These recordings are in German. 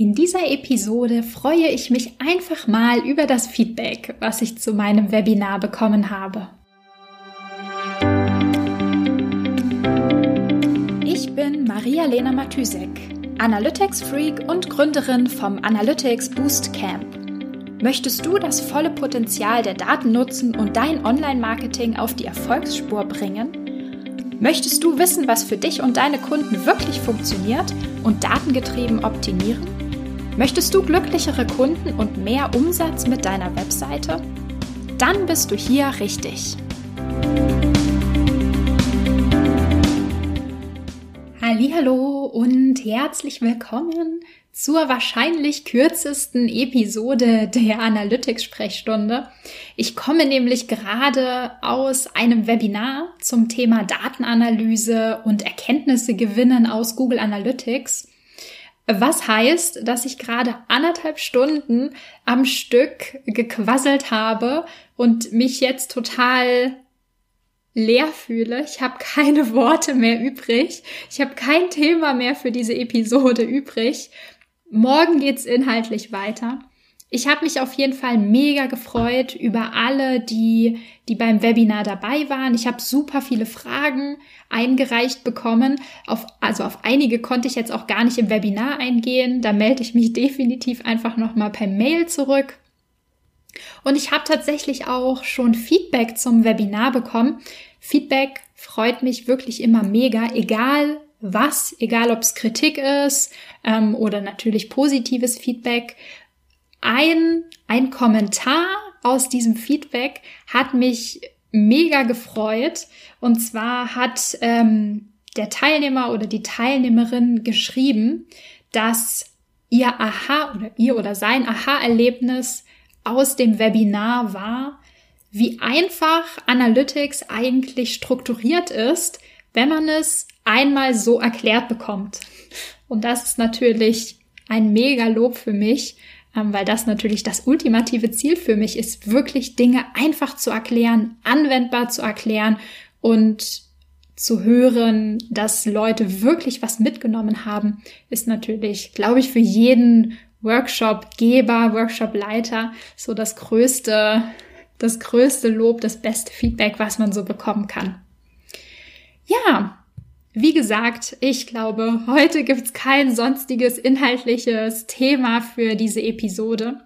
In dieser Episode freue ich mich einfach mal über das Feedback, was ich zu meinem Webinar bekommen habe. Ich bin Maria-Lena Matysek, Analytics-Freak und Gründerin vom Analytics Boost Camp. Möchtest du das volle Potenzial der Daten nutzen und dein Online-Marketing auf die Erfolgsspur bringen? Möchtest du wissen, was für dich und deine Kunden wirklich funktioniert und datengetrieben optimieren? Möchtest du glücklichere Kunden und mehr Umsatz mit deiner Webseite? Dann bist du hier richtig. Hallo und herzlich willkommen zur wahrscheinlich kürzesten Episode der Analytics Sprechstunde. Ich komme nämlich gerade aus einem Webinar zum Thema Datenanalyse und Erkenntnisse gewinnen aus Google Analytics. Was heißt, dass ich gerade anderthalb Stunden am Stück gequasselt habe und mich jetzt total leer fühle. Ich habe keine Worte mehr übrig. Ich habe kein Thema mehr für diese Episode übrig. Morgen geht's inhaltlich weiter. Ich habe mich auf jeden Fall mega gefreut über alle, die, die beim Webinar dabei waren. Ich habe super viele Fragen eingereicht bekommen. Auf, also auf einige konnte ich jetzt auch gar nicht im Webinar eingehen. Da melde ich mich definitiv einfach nochmal per Mail zurück. Und ich habe tatsächlich auch schon Feedback zum Webinar bekommen. Feedback freut mich wirklich immer mega, egal was, egal ob es Kritik ist ähm, oder natürlich positives Feedback ein, ein Kommentar aus diesem Feedback hat mich mega gefreut. Und zwar hat ähm, der Teilnehmer oder die Teilnehmerin geschrieben, dass ihr Aha oder ihr oder sein Aha-Erlebnis aus dem Webinar war, wie einfach Analytics eigentlich strukturiert ist, wenn man es einmal so erklärt bekommt. Und das ist natürlich ein mega Lob für mich, weil das natürlich das ultimative Ziel für mich ist, wirklich Dinge einfach zu erklären, anwendbar zu erklären und zu hören, dass Leute wirklich was mitgenommen haben, ist natürlich, glaube ich, für jeden Workshop-Geber, Workshop-Leiter so das größte, das größte Lob, das beste Feedback, was man so bekommen kann. Ja, wie gesagt, ich glaube, heute gibt's kein sonstiges inhaltliches Thema für diese Episode.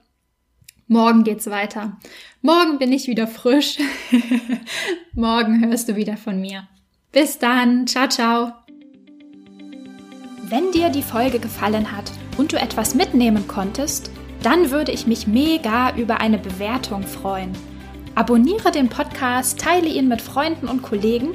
Morgen geht's weiter. Morgen bin ich wieder frisch. Morgen hörst du wieder von mir. Bis dann. Ciao, ciao. Wenn dir die Folge gefallen hat und du etwas mitnehmen konntest, dann würde ich mich mega über eine Bewertung freuen. Abonniere den Podcast, teile ihn mit Freunden und Kollegen